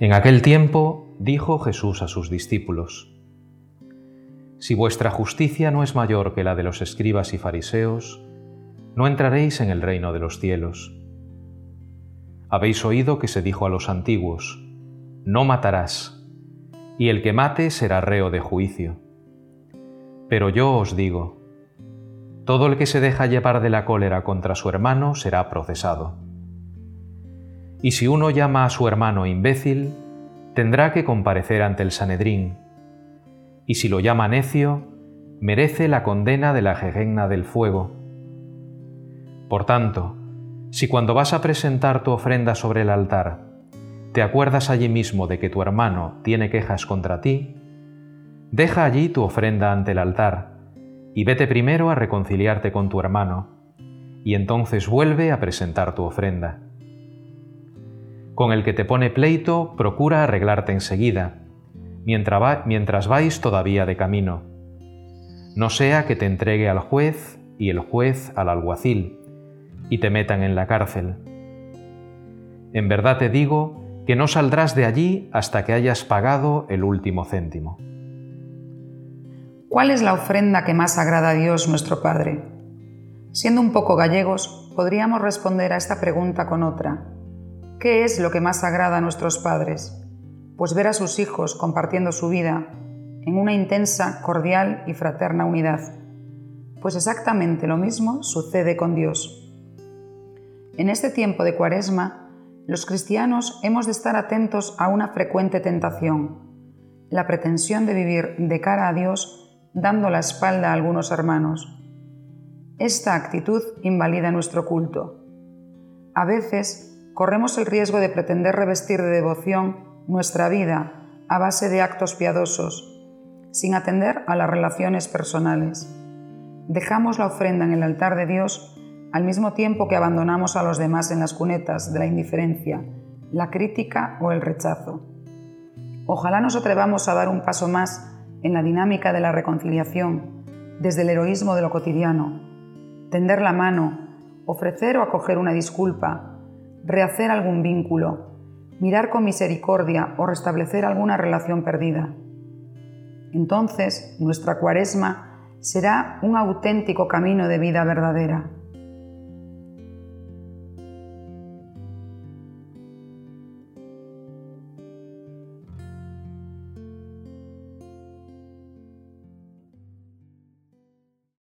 En aquel tiempo dijo Jesús a sus discípulos, Si vuestra justicia no es mayor que la de los escribas y fariseos, no entraréis en el reino de los cielos. Habéis oído que se dijo a los antiguos, No matarás, y el que mate será reo de juicio. Pero yo os digo, todo el que se deja llevar de la cólera contra su hermano será procesado. Y si uno llama a su hermano imbécil, tendrá que comparecer ante el Sanedrín, y si lo llama necio, merece la condena de la jejenna del fuego. Por tanto, si cuando vas a presentar tu ofrenda sobre el altar, te acuerdas allí mismo de que tu hermano tiene quejas contra ti, deja allí tu ofrenda ante el altar y vete primero a reconciliarte con tu hermano, y entonces vuelve a presentar tu ofrenda. Con el que te pone pleito, procura arreglarte enseguida, mientras, mientras vais todavía de camino. No sea que te entregue al juez y el juez al alguacil, y te metan en la cárcel. En verdad te digo que no saldrás de allí hasta que hayas pagado el último céntimo. ¿Cuál es la ofrenda que más agrada a Dios nuestro Padre? Siendo un poco gallegos, podríamos responder a esta pregunta con otra. ¿Qué es lo que más agrada a nuestros padres? Pues ver a sus hijos compartiendo su vida en una intensa, cordial y fraterna unidad. Pues exactamente lo mismo sucede con Dios. En este tiempo de cuaresma, los cristianos hemos de estar atentos a una frecuente tentación, la pretensión de vivir de cara a Dios dando la espalda a algunos hermanos. Esta actitud invalida nuestro culto. A veces corremos el riesgo de pretender revestir de devoción nuestra vida a base de actos piadosos, sin atender a las relaciones personales. Dejamos la ofrenda en el altar de Dios al mismo tiempo que abandonamos a los demás en las cunetas de la indiferencia, la crítica o el rechazo. Ojalá nos atrevamos a dar un paso más en la dinámica de la reconciliación, desde el heroísmo de lo cotidiano, tender la mano, ofrecer o acoger una disculpa, rehacer algún vínculo, mirar con misericordia o restablecer alguna relación perdida. Entonces, nuestra cuaresma será un auténtico camino de vida verdadera